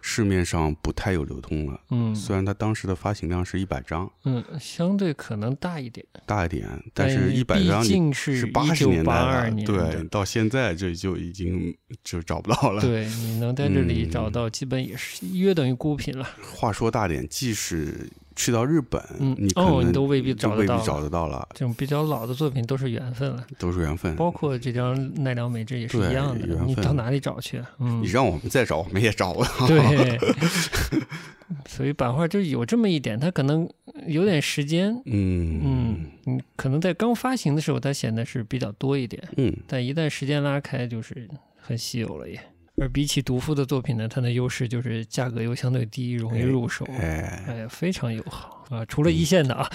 [SPEAKER 1] 市面上不太有流通了。
[SPEAKER 2] 嗯
[SPEAKER 1] 虽然它当时的发行量是一百张，
[SPEAKER 2] 嗯，相对可能大一点，
[SPEAKER 1] 大一点，但是
[SPEAKER 2] 是
[SPEAKER 1] 一百张
[SPEAKER 2] 毕
[SPEAKER 1] 你
[SPEAKER 2] 竟是
[SPEAKER 1] 是八十年代了，对，到现在这就已经就找不到了。
[SPEAKER 2] 对，你能在这里
[SPEAKER 1] 嗯
[SPEAKER 2] 找到，基本也是约等于孤品了。
[SPEAKER 1] 话说大点，即使去到日本，
[SPEAKER 2] 嗯哦你都未必找得到
[SPEAKER 1] 都未必找得到了，
[SPEAKER 2] 这种比较老的作品都是缘分了，
[SPEAKER 1] 都是缘分。
[SPEAKER 2] 包括这张奈良美智也是一样的。你到哪里找去啊？嗯
[SPEAKER 1] 你，让我们再找，我们也找不到。
[SPEAKER 2] 对。所以版画就有这么一点，它可能有点时间，
[SPEAKER 1] 嗯
[SPEAKER 2] 嗯，嗯，可能在刚发行的时候它显得是比较多一点，
[SPEAKER 1] 嗯，
[SPEAKER 2] 但一旦时间拉开，就是很稀有了也。而比起独富的作品呢，它的优势就是价格又相对低，容易入手，
[SPEAKER 1] 哎，
[SPEAKER 2] 哎，非常友好啊。除了一线的啊，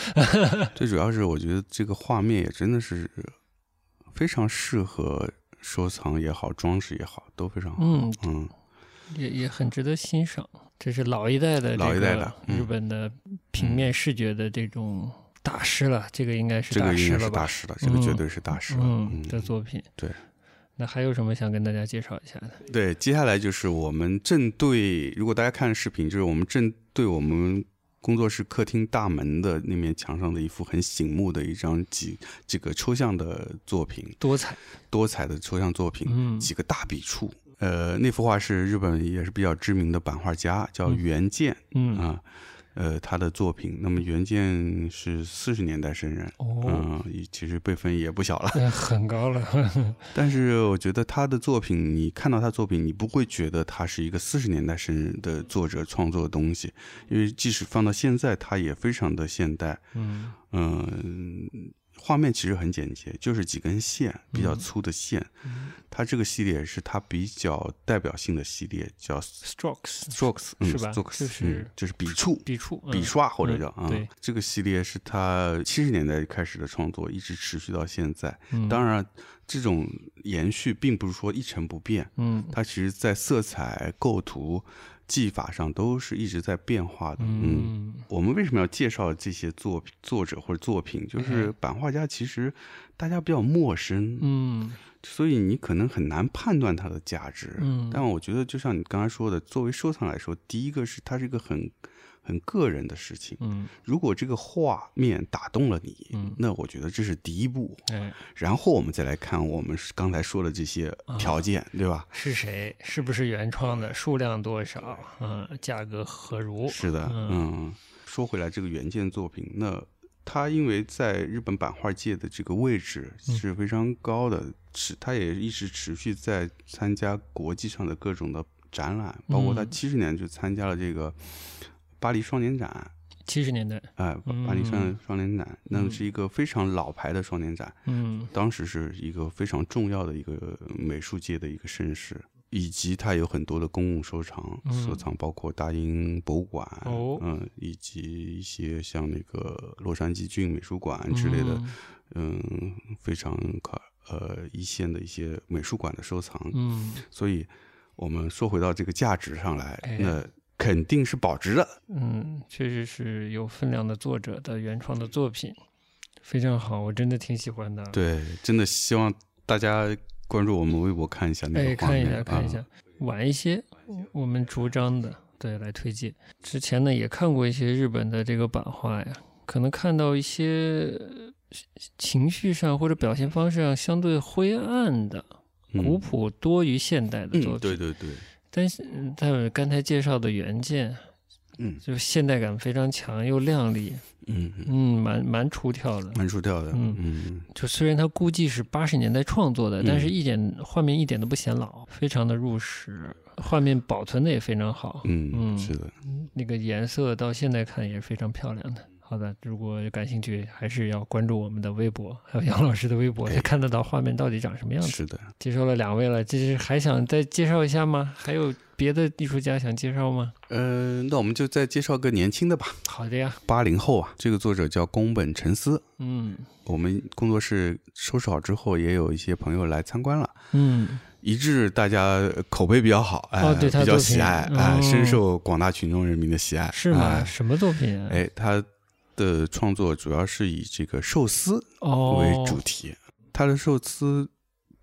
[SPEAKER 1] 最主要是我觉得这个画面也真的是非常适合收藏也好，装饰也好，都非常好。
[SPEAKER 2] 嗯，
[SPEAKER 1] 嗯，
[SPEAKER 2] 也也很值得欣赏。这是老一代的
[SPEAKER 1] 老一代的嗯
[SPEAKER 2] 日本的平面视觉的这种大师了，这个应该是
[SPEAKER 1] 这个应该
[SPEAKER 2] 大师了吧？
[SPEAKER 1] 是大师了，这个绝对是大师了。
[SPEAKER 2] 嗯的作品。
[SPEAKER 1] 对。
[SPEAKER 2] 那还有什么想跟大家介绍一下的？
[SPEAKER 1] 对，接下来就是我们正对，如果大家看视频，就是我们正对我们工作室客厅大门的那面墙上的一幅很醒目的一张几这个抽象的作品，
[SPEAKER 2] 多彩，
[SPEAKER 1] 多彩的抽象作品，
[SPEAKER 2] 嗯
[SPEAKER 1] 几个大笔触。呃，那幅画是日本也是比较知名的版画家，叫
[SPEAKER 2] 嗯
[SPEAKER 1] 原健
[SPEAKER 2] 嗯
[SPEAKER 1] 啊。呃，他的作品。那么袁健是四十年代生人，
[SPEAKER 2] 哦，
[SPEAKER 1] 嗯，其实辈分也不小了。
[SPEAKER 2] 那 很高了。
[SPEAKER 1] 但是我觉得他的作品，你看到他作品，你不会觉得他是一个四十年代生人的作者创作的东西，因为即使放到现在，他也非常的现代。
[SPEAKER 2] 嗯
[SPEAKER 1] 嗯，画面其实很简洁，就是几根线，比较粗的线。
[SPEAKER 2] 嗯
[SPEAKER 1] 它这个系列是它比较代表性的系列，叫
[SPEAKER 2] ，Strokes
[SPEAKER 1] Strokes，嗯
[SPEAKER 2] 是吧
[SPEAKER 1] Strokes，
[SPEAKER 2] 就是
[SPEAKER 1] 嗯就是笔触。
[SPEAKER 2] 笔触、嗯
[SPEAKER 1] 笔刷或者叫啊、
[SPEAKER 2] 嗯对
[SPEAKER 1] 这个系列是他七十年代开始的创作，一直持续到现在。
[SPEAKER 2] 嗯
[SPEAKER 1] 当然，这种延续并不是说一成不变，
[SPEAKER 2] 嗯
[SPEAKER 1] 它其实在色彩、构图、技法上都是一直在变化的。嗯，
[SPEAKER 2] 嗯
[SPEAKER 1] 我们为什么要介绍这些作品作者或者作品？就是版画家其实大家比较陌生，
[SPEAKER 2] 嗯
[SPEAKER 1] 所以你可能很难判断它的价值。
[SPEAKER 2] 嗯
[SPEAKER 1] 但我觉得，就像你刚才说的，作为收藏来说，第一个是它是一个很很个人的事情。
[SPEAKER 2] 嗯
[SPEAKER 1] 如果这个画面打动了你，
[SPEAKER 2] 嗯
[SPEAKER 1] 那我觉得这是第一步。
[SPEAKER 2] 哎，
[SPEAKER 1] 然后我们再来看我们刚才说的这些条件，对吧？
[SPEAKER 2] 是谁？是不是原创的？数量多少？嗯，价格何如？
[SPEAKER 1] 是的，嗯。说回来，这个原件作品，那他因为在日本版画界的这个位置是非常高的，持他也一直持续在参加国际上的各种的展览，包括他
[SPEAKER 2] 嗯
[SPEAKER 1] 七十年就参加了这个巴黎双年展，
[SPEAKER 2] 七十年代，
[SPEAKER 1] 哎、
[SPEAKER 2] 嗯
[SPEAKER 1] 巴黎双双年展，那是一个非常老牌的双年展，
[SPEAKER 2] 嗯。
[SPEAKER 1] 当时是一个非常重要的一个美术界的一个盛事，以及它有很多的公共收藏，
[SPEAKER 2] 嗯。
[SPEAKER 1] 收藏包括大英博物馆，
[SPEAKER 2] 哦。
[SPEAKER 1] 嗯，以及一些像那个洛杉矶郡美术馆之类的，
[SPEAKER 2] 嗯
[SPEAKER 1] 嗯非常可呃一线的一些美术馆的收藏。
[SPEAKER 2] 嗯。
[SPEAKER 1] 所以，我们说回到这个价值上来，
[SPEAKER 2] 哎。
[SPEAKER 1] 那肯定是保值的。
[SPEAKER 2] 嗯，确实是有分量的作者的原创的作品，非常好，我真的挺喜欢的。，
[SPEAKER 1] 对，真的希望大家关注我们微博看一下那
[SPEAKER 2] 哎，看一下看一下
[SPEAKER 1] 啊，，
[SPEAKER 2] 晚一些我们逐章的，对，来推荐。之前呢也看过一些日本的这个版画呀，可能看到一些呃情绪上或者表现方式上相对灰暗的、
[SPEAKER 1] 嗯
[SPEAKER 2] 古朴多于现代的作
[SPEAKER 1] 嗯，
[SPEAKER 2] 品。
[SPEAKER 1] 对对对，
[SPEAKER 2] 但是嗯他有刚才介绍的原件，
[SPEAKER 1] 嗯
[SPEAKER 2] 就现代感非常强又亮丽，
[SPEAKER 1] 嗯嗯，
[SPEAKER 2] 嗯，蛮蛮出挑的。
[SPEAKER 1] 蛮出挑的，
[SPEAKER 2] 嗯
[SPEAKER 1] 嗯
[SPEAKER 2] 就虽然它估计是八十年代创作的，
[SPEAKER 1] 嗯
[SPEAKER 2] 但是一点画面一点都不显老，非常的入时，画面保存的也非常好，
[SPEAKER 1] 嗯
[SPEAKER 2] 嗯
[SPEAKER 1] 是的，
[SPEAKER 2] 那个颜色到现在看也是非常漂亮的。好的，如果感兴趣，还是要关注我们的微博，还有杨老师的微博，
[SPEAKER 1] 哎
[SPEAKER 2] 才看得到画面到底长什么样子。
[SPEAKER 1] 是的，
[SPEAKER 2] 介绍了两位了，这是还想再介绍一下吗？还有别的艺术家想介绍吗？
[SPEAKER 1] 呃，那我们就再介绍个年轻的吧，
[SPEAKER 2] 好的呀，
[SPEAKER 1] 八零后啊，这个作者叫宫本沉思。
[SPEAKER 2] 嗯
[SPEAKER 1] 我们工作室收拾好之后，也有一些朋友来参观了，
[SPEAKER 2] 嗯
[SPEAKER 1] 一致大家口碑比较好，哎，
[SPEAKER 2] 哦对他
[SPEAKER 1] 比较喜爱，深受广大群众人民的喜爱，
[SPEAKER 2] 是吗？
[SPEAKER 1] 哎
[SPEAKER 2] 什么作品啊？
[SPEAKER 1] 哎，他的创作主要是以这个寿司
[SPEAKER 2] 哦，
[SPEAKER 1] 为主题，他的寿司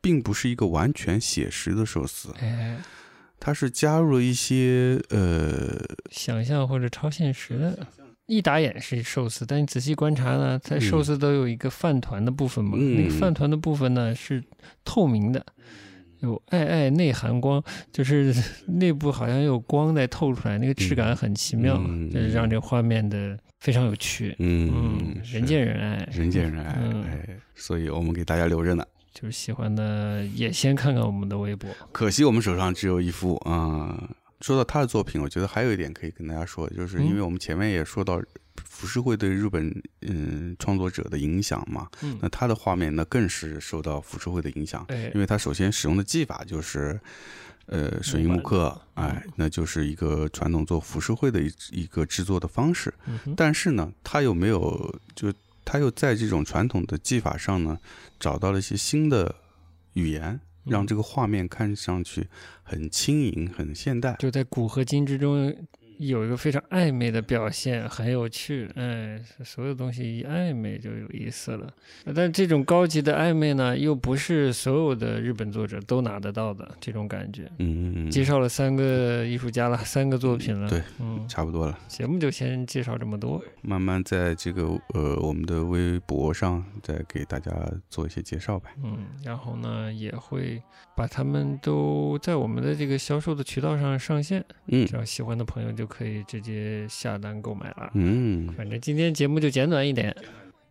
[SPEAKER 1] 并不是一个完全写实的寿司，
[SPEAKER 2] 哎，
[SPEAKER 1] 它是加入了一些呃，
[SPEAKER 2] 想象或者超现实的。一打眼是寿司，但你仔细观察呢，在寿司都有一个饭团的部分嘛，
[SPEAKER 1] 嗯。
[SPEAKER 2] 那个饭团的部分呢是透明的，有爱爱内含光，就是内部好像有光在透出来，那个质感很奇妙，
[SPEAKER 1] 嗯。
[SPEAKER 2] 就是让这画面的非常有趣。
[SPEAKER 1] 嗯
[SPEAKER 2] 嗯，，人见人爱，
[SPEAKER 1] 人见人爱，
[SPEAKER 2] 嗯
[SPEAKER 1] 哎，所以我们给大家留着呢。
[SPEAKER 2] 就是喜欢的也先看看我们的微博。
[SPEAKER 1] 可惜我们手上只有一幅啊、说到他的作品，我觉得还有一点可以跟大家说，就是因为我们前面也说到浮世绘对日本嗯创作者的影响嘛，
[SPEAKER 2] 嗯
[SPEAKER 1] 那他的画面呢更是受到浮世绘的影响，
[SPEAKER 2] 哎
[SPEAKER 1] 因为他首先使用的技法就是。呃，水印木刻，哎，那就是一个传统做浮世绘的一一个制作的方式。但是呢，他又没有，就他又在这种传统的技法上呢，找到了一些新的语言，让这个画面看上去很轻盈、很现代。
[SPEAKER 2] 就在古和今之中有一个非常暧昧的表现，很有趣。哎，所有东西一暧昧就有意思了。但这种高级的暧昧呢，又不是所有的日本作者都拿得到的这种感觉。
[SPEAKER 1] 嗯嗯嗯，
[SPEAKER 2] 介绍了三个艺术家了，三个作品了。
[SPEAKER 1] 对，
[SPEAKER 2] 嗯，
[SPEAKER 1] 差不多了。
[SPEAKER 2] 节目就先介绍这么多。
[SPEAKER 1] 慢慢在这个呃我们的微博上再给大家做一些介绍呗。
[SPEAKER 2] 嗯，然后呢，也会把他们都在我们的这个销售的渠道上上线。
[SPEAKER 1] 嗯
[SPEAKER 2] 只要喜欢的朋友就可以直接下单购买了。
[SPEAKER 1] 嗯，
[SPEAKER 2] 反正今天节目就简短一点，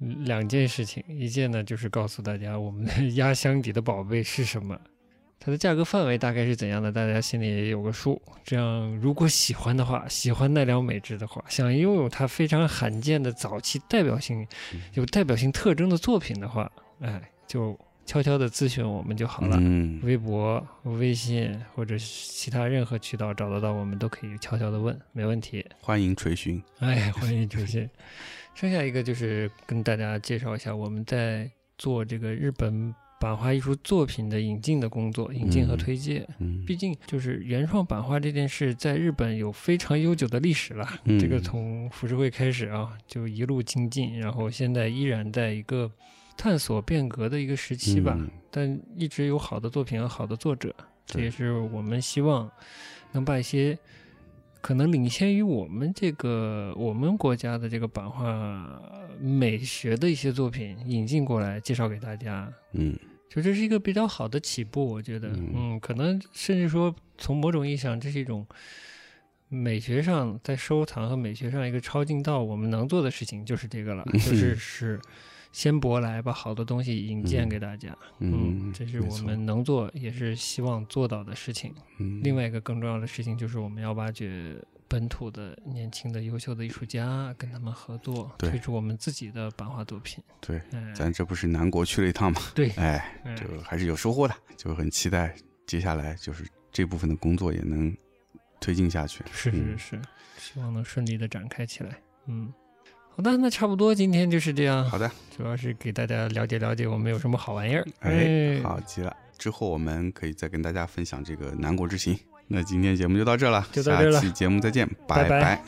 [SPEAKER 2] 嗯两件事情，一件呢就是告诉大家我们的 压箱底的宝贝是什么，它的价格范围大概是怎样的，大家心里也有个数。这样，如果喜欢的话，喜欢奈良美智的话，想拥有它非常罕见的早期代表性、有代表性特征的作品的话，哎，就悄悄的咨询我们就好了。
[SPEAKER 1] 嗯，
[SPEAKER 2] 微博、微信或者其他任何渠道找得到我们都可以悄悄的问，没问题。
[SPEAKER 1] 欢迎垂询。
[SPEAKER 2] 哎，欢迎垂询。剩下一个就是跟大家介绍一下我们在做这个日本版画艺术作品的引进的工作，引进和
[SPEAKER 1] 嗯
[SPEAKER 2] 推介。
[SPEAKER 1] 嗯
[SPEAKER 2] 毕竟就是原创版画这件事，在日本有非常悠久的历史了。
[SPEAKER 1] 嗯
[SPEAKER 2] 这个从浮世绘开始啊，就一路精进，然后现在依然在一个探索变革的一个时期吧。
[SPEAKER 1] 嗯
[SPEAKER 2] 但一直有好的作品和好的作者，这也是我们希望能把一些可能领先于我们这个我们国家的这个版画美学的一些作品引进过来，介绍给大家。
[SPEAKER 1] 嗯
[SPEAKER 2] 就这是一个比较好的起步，我觉得，
[SPEAKER 1] 嗯
[SPEAKER 2] 嗯，可能甚至说从某种意义上，这是一种美学上在收藏和美学上一个超近道。我们能做的事情就是这个了，就是是先博来把好的东西引荐
[SPEAKER 1] 嗯
[SPEAKER 2] 给大家。
[SPEAKER 1] 嗯，
[SPEAKER 2] 这是我们能做，也是希望做到的事情。
[SPEAKER 1] 嗯
[SPEAKER 2] 另外一个更重要的事情就是我们要挖掘本土的年轻的优秀的艺术家，跟他们合作，推出我们自己的版画作品。
[SPEAKER 1] 对，
[SPEAKER 2] 哎，
[SPEAKER 1] 咱这不是南国去了一趟嘛？
[SPEAKER 2] 对，
[SPEAKER 1] 哎，
[SPEAKER 2] 哎
[SPEAKER 1] 就还是有收获的，就很期待接下来就是这部分的工作也能推进下去。
[SPEAKER 2] 是是
[SPEAKER 1] 嗯
[SPEAKER 2] 是，希望能顺利的展开起来。嗯，好的，那差不多今天就是这样，
[SPEAKER 1] 好的，
[SPEAKER 2] 主要是给大家了解了解我们有什么好玩意儿。
[SPEAKER 1] 哎，好极了。之后我们可以再跟大家分享这个南国之行。那今天节目就到这了，
[SPEAKER 2] 就到这了
[SPEAKER 1] 下期节目再见，
[SPEAKER 2] 拜拜
[SPEAKER 1] 拜